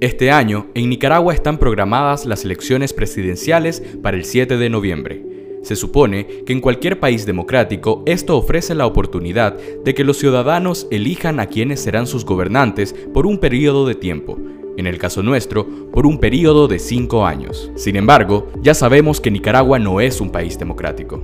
Este año, en Nicaragua están programadas las elecciones presidenciales para el 7 de noviembre. Se supone que en cualquier país democrático esto ofrece la oportunidad de que los ciudadanos elijan a quienes serán sus gobernantes por un periodo de tiempo, en el caso nuestro, por un periodo de cinco años. Sin embargo, ya sabemos que Nicaragua no es un país democrático.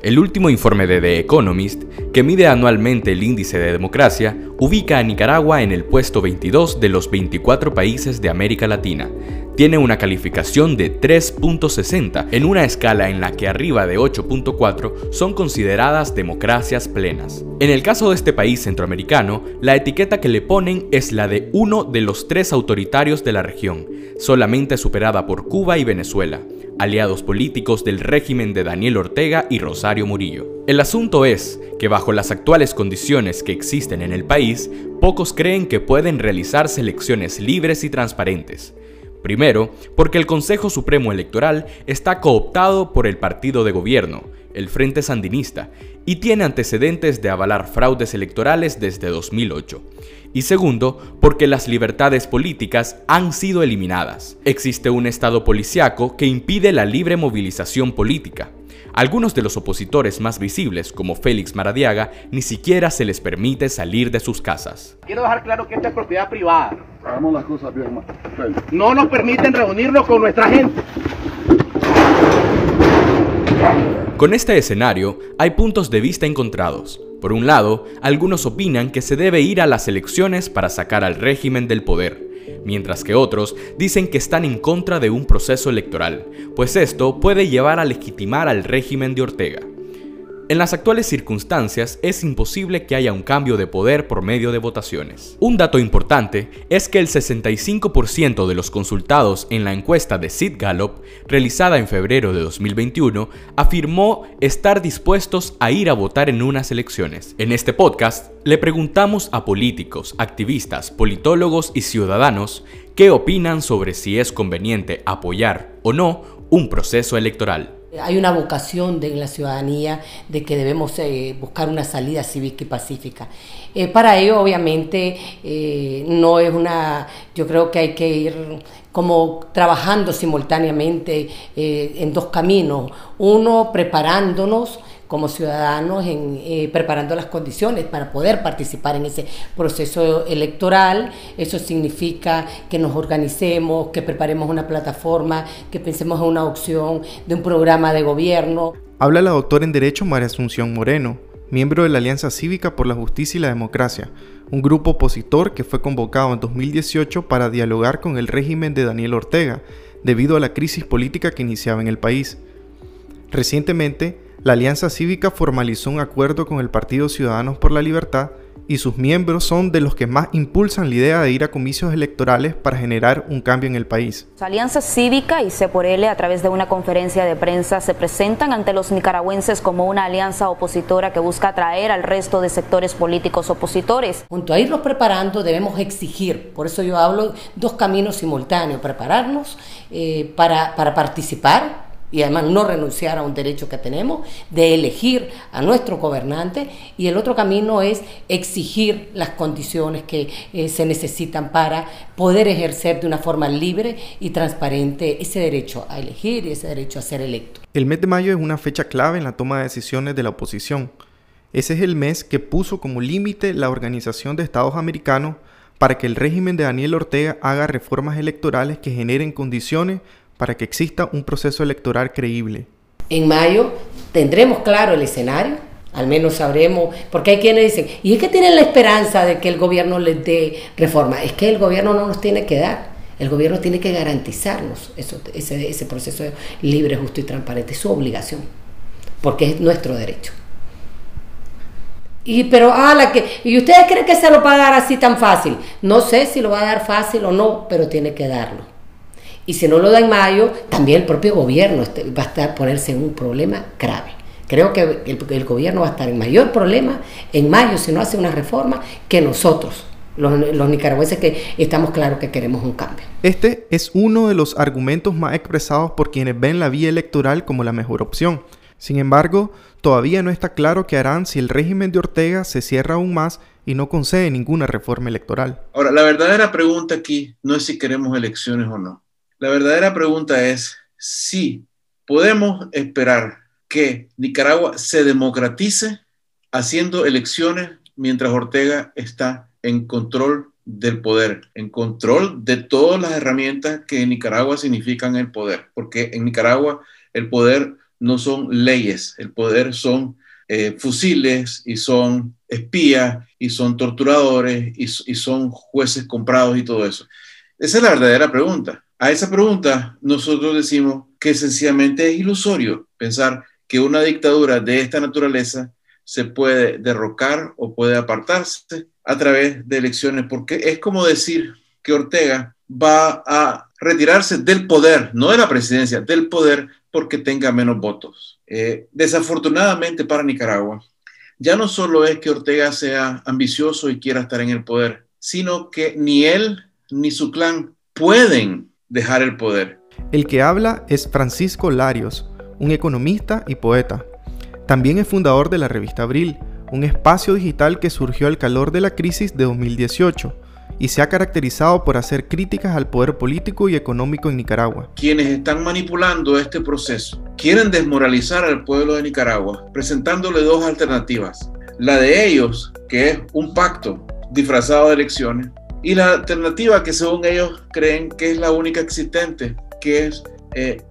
El último informe de The Economist, que mide anualmente el índice de democracia, ubica a Nicaragua en el puesto 22 de los 24 países de América Latina. Tiene una calificación de 3.60 en una escala en la que arriba de 8.4 son consideradas democracias plenas. En el caso de este país centroamericano, la etiqueta que le ponen es la de uno de los tres autoritarios de la región, solamente superada por Cuba y Venezuela aliados políticos del régimen de Daniel Ortega y Rosario Murillo. El asunto es que bajo las actuales condiciones que existen en el país, pocos creen que pueden realizarse elecciones libres y transparentes. Primero, porque el Consejo Supremo Electoral está cooptado por el partido de gobierno, el Frente Sandinista, y tiene antecedentes de avalar fraudes electorales desde 2008 y segundo, porque las libertades políticas han sido eliminadas. Existe un Estado policiaco que impide la libre movilización política. Algunos de los opositores más visibles, como Félix Maradiaga, ni siquiera se les permite salir de sus casas. Quiero dejar claro que esta es propiedad privada. No nos permiten reunirnos con nuestra gente. Con este escenario, hay puntos de vista encontrados. Por un lado, algunos opinan que se debe ir a las elecciones para sacar al régimen del poder, mientras que otros dicen que están en contra de un proceso electoral, pues esto puede llevar a legitimar al régimen de Ortega. En las actuales circunstancias es imposible que haya un cambio de poder por medio de votaciones. Un dato importante es que el 65% de los consultados en la encuesta de Sid Gallup, realizada en febrero de 2021, afirmó estar dispuestos a ir a votar en unas elecciones. En este podcast le preguntamos a políticos, activistas, politólogos y ciudadanos qué opinan sobre si es conveniente apoyar o no un proceso electoral. Hay una vocación de la ciudadanía de que debemos eh, buscar una salida cívica y pacífica. Eh, para ello, obviamente, eh, no es una, yo creo que hay que ir como trabajando simultáneamente en dos caminos. Uno, preparándonos como ciudadanos en, eh, preparando las condiciones para poder participar en ese proceso electoral. Eso significa que nos organicemos, que preparemos una plataforma, que pensemos en una opción de un programa de gobierno. Habla la doctora en Derecho María Asunción Moreno, miembro de la Alianza Cívica por la Justicia y la Democracia, un grupo opositor que fue convocado en 2018 para dialogar con el régimen de Daniel Ortega, debido a la crisis política que iniciaba en el país. Recientemente, la Alianza Cívica formalizó un acuerdo con el Partido Ciudadanos por la Libertad y sus miembros son de los que más impulsan la idea de ir a comicios electorales para generar un cambio en el país. Alianza Cívica y C por L a través de una conferencia de prensa se presentan ante los nicaragüenses como una alianza opositora que busca atraer al resto de sectores políticos opositores. Junto a irnos preparando debemos exigir, por eso yo hablo dos caminos simultáneos, prepararnos eh, para, para participar y además no renunciar a un derecho que tenemos de elegir a nuestro gobernante y el otro camino es exigir las condiciones que eh, se necesitan para poder ejercer de una forma libre y transparente ese derecho a elegir y ese derecho a ser electo. El mes de mayo es una fecha clave en la toma de decisiones de la oposición. Ese es el mes que puso como límite la Organización de Estados Americanos para que el régimen de Daniel Ortega haga reformas electorales que generen condiciones para que exista un proceso electoral creíble? En mayo tendremos claro el escenario, al menos sabremos, porque hay quienes dicen, y es que tienen la esperanza de que el gobierno les dé reforma, es que el gobierno no nos tiene que dar, el gobierno tiene que garantizarnos eso, ese, ese proceso libre, justo y transparente, es su obligación, porque es nuestro derecho. Y, pero, ah, la que, ¿y ustedes creen que se lo va a dar así tan fácil? No sé si lo va a dar fácil o no, pero tiene que darlo. Y si no lo da en mayo, también el propio gobierno este, va a estar, ponerse en un problema grave. Creo que el, gobierno va a estar en mayor problema en mayo si no hace una reforma que nosotros, los, los, nicaragüenses que estamos claros que queremos un cambio. Este es uno de los argumentos más expresados por quienes ven la vía electoral como la mejor opción. Sin embargo, todavía no está claro qué harán si el régimen de Ortega se cierra aún más y no concede ninguna reforma electoral. Ahora, la verdadera pregunta aquí no es si queremos elecciones o no. La verdadera pregunta es si podemos esperar que Nicaragua se democratice haciendo elecciones mientras Ortega está en control del poder, en control de todas las herramientas que en Nicaragua significan el poder, porque en Nicaragua el poder no son leyes, el poder son eh, fusiles y son espías y son torturadores y, y son jueces comprados y todo eso. Esa es la verdadera pregunta. A esa pregunta nosotros decimos que sencillamente es ilusorio pensar que una dictadura de esta naturaleza se puede derrocar o puede apartarse a través de elecciones, porque es como decir que Ortega va a retirarse del poder, no de la presidencia, del poder porque tenga menos votos. Eh, desafortunadamente para Nicaragua, ya no solo es que Ortega sea ambicioso y quiera estar en el poder, sino que ni él ni su clan pueden dejar el poder. El que habla es Francisco Larios, un economista y poeta. También es fundador de la revista Abril, un espacio digital que surgió al calor de la crisis de 2018 y se ha caracterizado por hacer críticas al poder político y económico en Nicaragua. Quienes están manipulando este proceso quieren desmoralizar al pueblo de Nicaragua presentándole dos alternativas. La de ellos, que es un pacto disfrazado de elecciones, y la alternativa que según ellos creen que es la única existente, que es eh,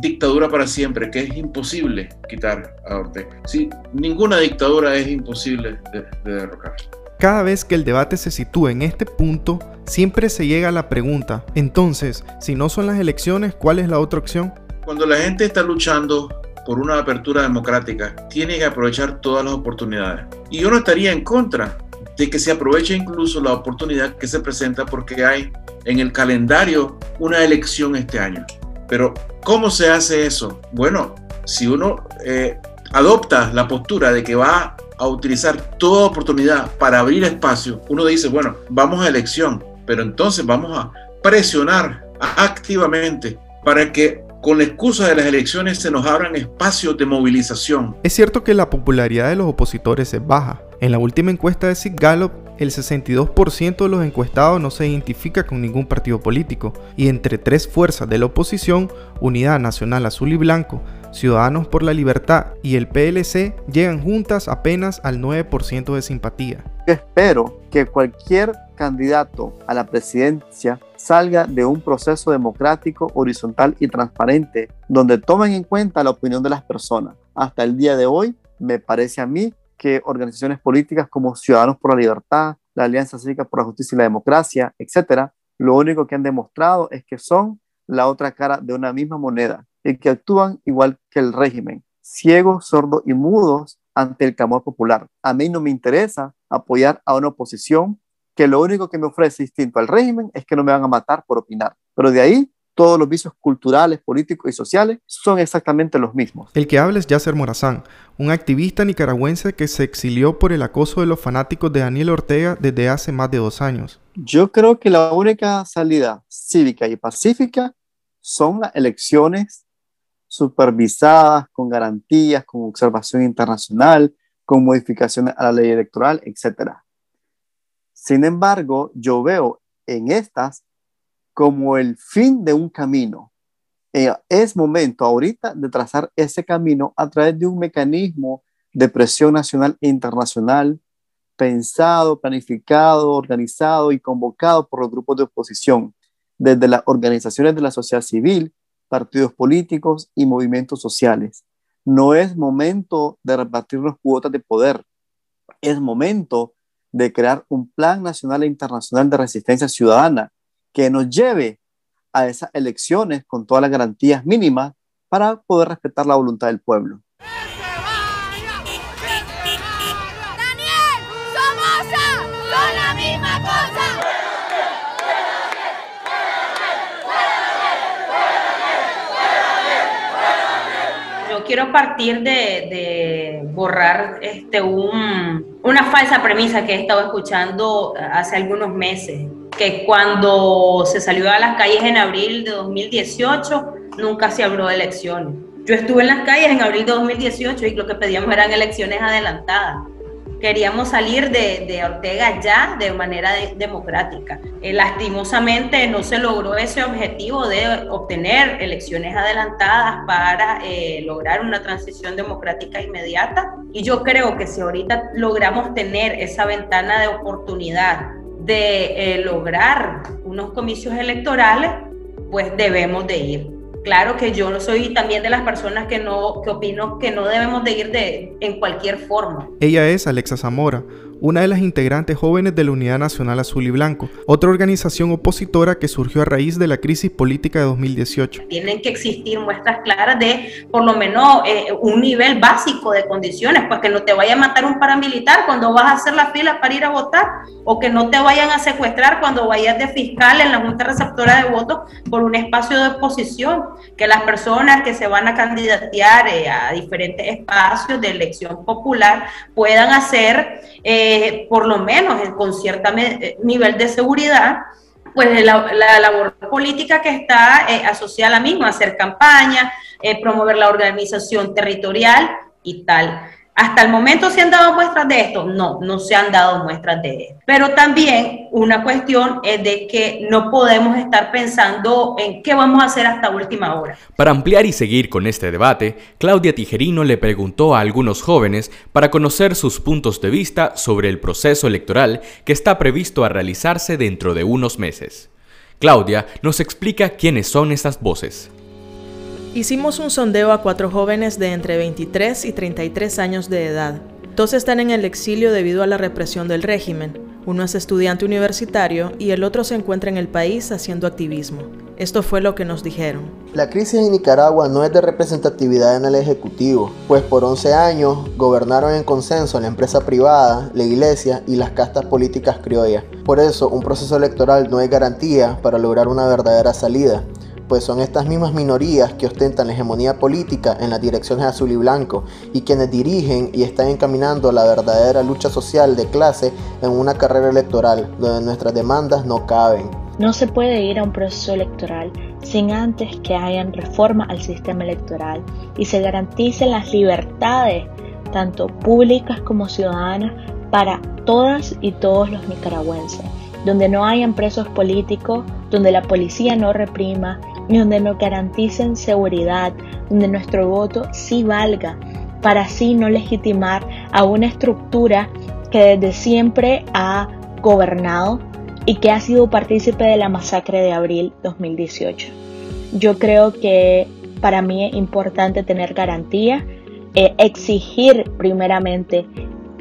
dictadura para siempre, que es imposible quitar a Ortega. Sí, ninguna dictadura es imposible de, de derrocar. Cada vez que el debate se sitúa en este punto, siempre se llega a la pregunta, entonces, si no son las elecciones, ¿cuál es la otra opción? Cuando la gente está luchando por una apertura democrática, tiene que aprovechar todas las oportunidades. Y yo no estaría en contra de que se aproveche incluso la oportunidad que se presenta porque hay en el calendario una elección este año. Pero, ¿cómo se hace eso? Bueno, si uno eh, adopta la postura de que va a utilizar toda oportunidad para abrir espacio, uno dice, bueno, vamos a elección, pero entonces vamos a presionar activamente para que con la excusa de las elecciones se nos abran espacios de movilización. Es cierto que la popularidad de los opositores es baja. En la última encuesta de Sig Gallup, el 62% de los encuestados no se identifica con ningún partido político, y entre tres fuerzas de la oposición, Unidad Nacional Azul y Blanco, Ciudadanos por la Libertad y el PLC, llegan juntas apenas al 9% de simpatía. espero que cualquier candidato a la presidencia salga de un proceso democrático, horizontal y transparente, donde tomen en cuenta la opinión de las personas. Hasta el día de hoy, me parece a mí que organizaciones políticas como Ciudadanos por la Libertad, la Alianza Cívica por la Justicia y la Democracia, etcétera, lo único que han demostrado es que son la otra cara de una misma moneda y que actúan igual que el régimen, ciegos, sordos y mudos ante el clamor popular. A mí no me interesa apoyar a una oposición que lo único que me ofrece distinto al régimen es que no me van a matar por opinar. Pero de ahí todos los vicios culturales, políticos y sociales son exactamente los mismos. El que habla es Yasser Morazán, un activista nicaragüense que se exilió por el acoso de los fanáticos de Daniel Ortega desde hace más de dos años. Yo creo que la única salida cívica y pacífica son las elecciones supervisadas, con garantías, con observación internacional, con modificaciones a la ley electoral, etc. Sin embargo, yo veo en estas como el fin de un camino. Eh, es momento ahorita de trazar ese camino a través de un mecanismo de presión nacional e internacional pensado, planificado, organizado y convocado por los grupos de oposición, desde las organizaciones de la sociedad civil, partidos políticos y movimientos sociales. No es momento de repartirnos cuotas de poder, es momento de crear un plan nacional e internacional de resistencia ciudadana que nos lleve a esas elecciones con todas las garantías mínimas para poder respetar la voluntad del pueblo. Quiero partir de, borrar este, un, una falsa premisa que he estado escuchando hace algunos meses que cuando se salió a las calles en abril de 2018 nunca se habló de elecciones. Yo estuve en las calles en abril de 2018 y lo que pedíamos eran elecciones adelantadas queríamos salir de, Ortega ya de manera democrática. Eh, lastimosamente no se logró ese objetivo de obtener elecciones adelantadas para eh, lograr una transición democrática inmediata. Y yo creo que si ahorita logramos tener esa ventana de oportunidad de eh, lograr unos comicios electorales, pues debemos de ir. Claro que yo no soy también de las personas que no que opino que no debemos de ir de en cualquier forma. Ella es Alexa Zamora, una de las integrantes jóvenes de la Unidad Nacional Azul y Blanco, otra organización opositora que surgió a raíz de la crisis política de 2018. Tienen que existir muestras claras de por lo menos eh, un nivel básico de condiciones, pues que no te vaya a matar un paramilitar cuando vas a hacer la fila para ir a votar, o que no te vayan a secuestrar cuando vayas de fiscal en la Junta Receptora de Votos por un espacio de oposición, que las personas que se van a candidatear eh, a diferentes espacios de elección popular puedan hacer... Eh, por lo menos con cierto eh, nivel de seguridad, pues la, labor política que está eh, asociada a la misma, hacer campaña, promover la organización territorial y tal. ¿Hasta el momento se han dado muestras de esto? No, no se han dado muestras de esto. Pero también una cuestión es de que no podemos estar pensando en qué vamos a hacer hasta última hora. Para ampliar y seguir con este debate, Claudia Tijerino le preguntó a algunos jóvenes para conocer sus puntos de vista sobre el proceso electoral que está previsto a realizarse dentro de unos meses. Claudia nos explica quiénes son estas voces. Hicimos un sondeo a cuatro jóvenes de entre 23 y 33 años de edad. Dos están en el exilio debido a la represión del régimen. Uno es estudiante universitario y el otro se encuentra en el país haciendo activismo. Esto fue lo que nos dijeron. La crisis en Nicaragua no es de representatividad en el Ejecutivo, pues por 11 años gobernaron en consenso la empresa privada, la iglesia y las castas políticas criollas. Por eso, un proceso electoral no es garantía para lograr una verdadera salida pues son estas mismas minorías que ostentan la hegemonía política en las direcciones azul y blanco y quienes dirigen y están encaminando la verdadera lucha social de clase en una carrera electoral donde nuestras demandas no caben. No se puede ir a un proceso electoral sin antes que hayan reforma al sistema electoral y se garanticen las libertades, tanto públicas como ciudadanas, para todas y todos los nicaragüenses, donde no hayan presos políticos, donde la policía no reprima donde nos garanticen seguridad, donde nuestro voto sí valga, para así no legitimar a una estructura que desde siempre ha gobernado y que ha sido partícipe de la masacre de abril 2018. Yo creo que para mí es importante tener garantía, eh, exigir primeramente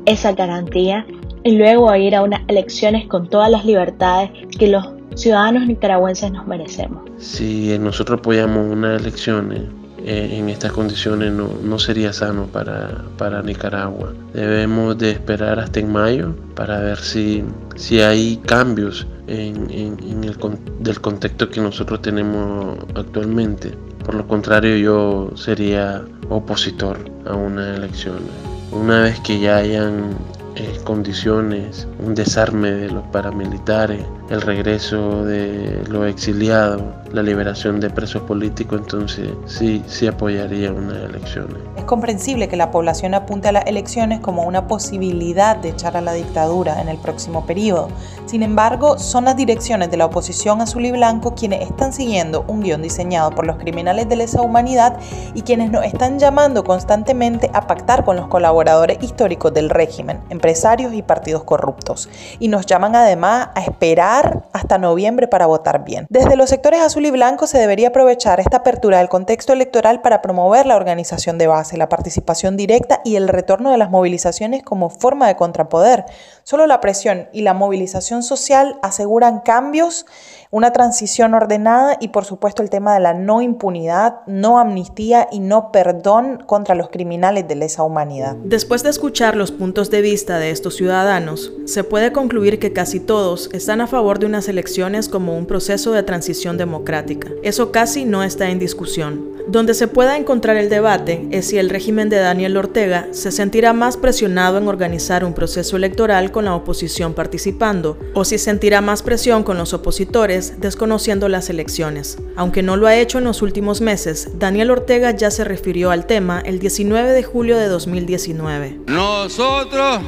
esa garantía y luego ir a unas elecciones con todas las libertades que los ciudadanos nicaragüenses nos merecemos. Si nosotros apoyamos unas elecciones eh, en estas condiciones no, sería sano para, para, Nicaragua. Debemos de esperar hasta en mayo para ver si, si hay cambios en, el del contexto que nosotros tenemos actualmente. Por lo contrario, yo sería opositor a unas elecciones. Una vez que ya hayan eh, condiciones, un desarme de los paramilitares, el regreso de los exiliados, la liberación de presos políticos, entonces sí, sí apoyaría unas elecciones. Es comprensible que la población apunte a las elecciones como una posibilidad de echar a la dictadura en el próximo periodo. Sin embargo, son las direcciones de la oposición azul y blanco quienes están siguiendo un guion diseñado por los criminales de lesa humanidad y quienes nos están llamando constantemente a pactar con los colaboradores históricos del régimen, empresarios y partidos corruptos. Y nos llaman además a esperar hasta noviembre para votar bien. Desde los sectores azul y blanco se debería aprovechar esta apertura del contexto electoral para promover la organización de base, la participación directa y el retorno de las movilizaciones como forma de contrapoder. Solo la presión y la movilización social aseguran cambios una transición ordenada y por supuesto el tema de la no impunidad, no amnistía y no perdón contra los criminales de lesa humanidad. Después de escuchar los puntos de vista de estos ciudadanos, se puede concluir que casi todos están a favor de unas elecciones como un proceso de transición democrática. Eso casi no está en discusión. Donde se pueda encontrar el debate es si el régimen de Daniel Ortega se sentirá más presionado en organizar un proceso electoral con la oposición participando, o si sentirá más presión con los opositores desconociendo las elecciones. Aunque no lo ha hecho en los últimos meses, Daniel Ortega ya se refirió al tema el 19 de julio de 2019. Nosotros,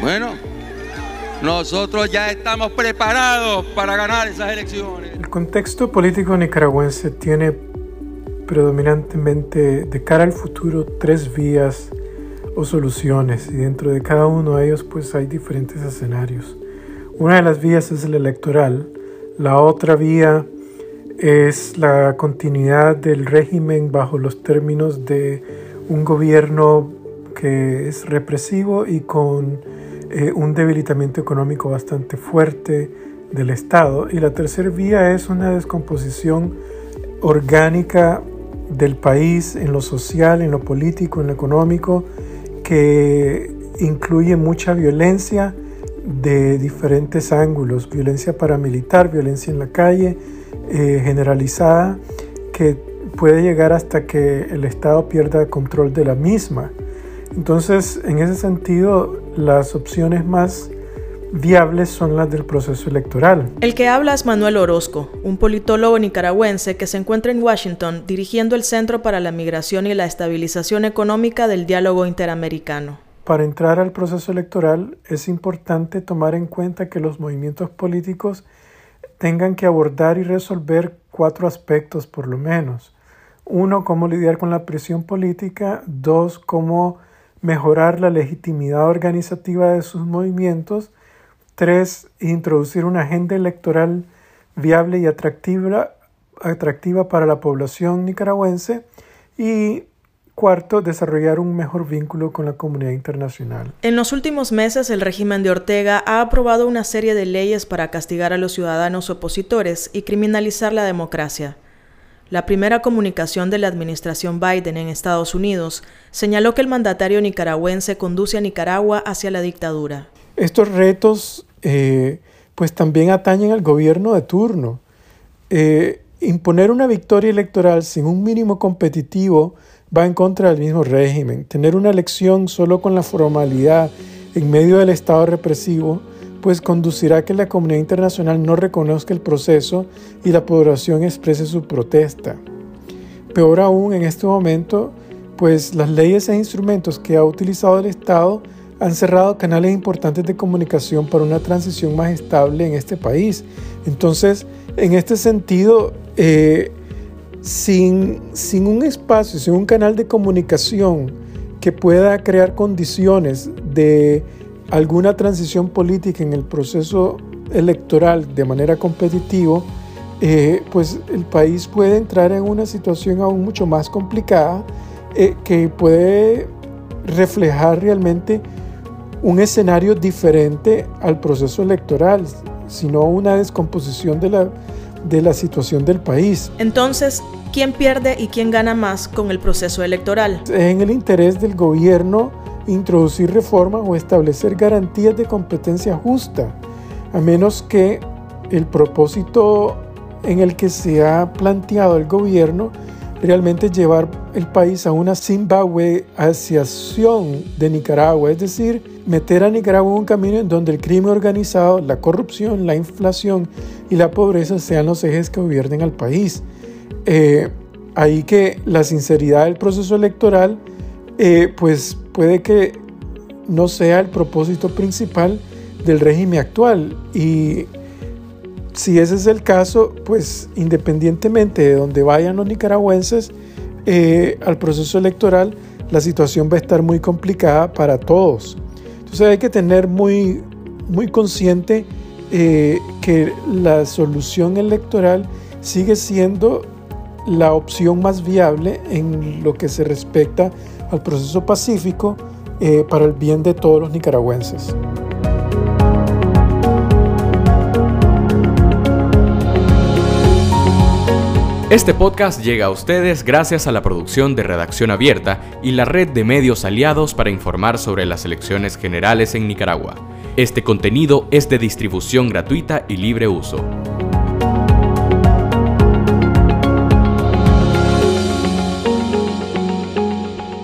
bueno, nosotros ya estamos preparados para ganar esas elecciones. El contexto político nicaragüense tiene predominantemente de cara al futuro tres vías o soluciones y dentro de cada uno de ellos pues hay diferentes escenarios. Una de las vías es la electoral, la otra vía es la continuidad del régimen bajo los términos de un gobierno que es represivo y con eh, un debilitamiento económico bastante fuerte del Estado. Y la tercera vía es una descomposición orgánica del país en lo social, en lo político, en lo económico, que incluye mucha violencia de diferentes ángulos, violencia paramilitar, violencia en la calle, eh, generalizada, que puede llegar hasta que el Estado pierda control de la misma. Entonces, en ese sentido, las opciones más viables son las del proceso electoral. El que habla es Manuel Orozco, un politólogo nicaragüense que se encuentra en Washington dirigiendo el Centro para la Migración y la Estabilización Económica del Diálogo Interamericano. Para entrar al proceso electoral es importante tomar en cuenta que los movimientos políticos tengan que abordar y resolver cuatro aspectos por lo menos. Uno, cómo lidiar con la presión política. Dos, cómo mejorar la legitimidad organizativa de sus movimientos. Tres, introducir una agenda electoral viable y atractiva, atractiva para la población nicaragüense. Y Cuarto, desarrollar un mejor vínculo con la comunidad internacional. En los últimos meses, el régimen de Ortega ha aprobado una serie de leyes para castigar a los ciudadanos opositores y criminalizar la democracia. La primera comunicación de la administración Biden en Estados Unidos señaló que el mandatario nicaragüense conduce a Nicaragua hacia la dictadura. Estos retos eh, pues también atañen al gobierno de turno. Eh, imponer una victoria electoral sin un mínimo competitivo va en contra del mismo régimen. Tener una elección solo con la formalidad en medio del Estado represivo, pues conducirá a que la comunidad internacional no reconozca el proceso y la población exprese su protesta. Peor aún, en este momento, pues las leyes e instrumentos que ha utilizado el Estado han cerrado canales importantes de comunicación para una transición más estable en este país. Entonces, en este sentido, eh, sin, sin un espacio, sin un canal de comunicación que pueda crear condiciones de alguna transición política en el proceso electoral de manera competitiva, eh, pues el país puede entrar en una situación aún mucho más complicada eh, que puede reflejar realmente un escenario diferente al proceso electoral, sino una descomposición de la, de la situación del país. Entonces, ¿quién pierde y quién gana más con el proceso electoral? Es en el interés del gobierno introducir reformas o establecer garantías de competencia justa, a menos que el propósito en el que se ha planteado el gobierno realmente llevar el país a una Zimbabweación de Nicaragua, es decir, meter a Nicaragua en un camino en donde el crimen organizado, la corrupción, la inflación y la pobreza sean los ejes que gobiernen al país. Eh, ahí que la sinceridad del proceso electoral, eh, pues puede que no sea el propósito principal del régimen actual y si ese es el caso, pues independientemente de donde vayan los nicaragüenses eh, al proceso electoral, la situación va a estar muy complicada para todos. Entonces hay que tener muy, muy consciente eh, que la solución electoral sigue siendo la opción más viable en lo que se respecta al proceso pacífico eh, para el bien de todos los nicaragüenses. Este podcast llega a ustedes gracias a la producción de Redacción Abierta y la red de medios aliados para informar sobre las elecciones generales en Nicaragua. Este contenido es de distribución gratuita y libre uso.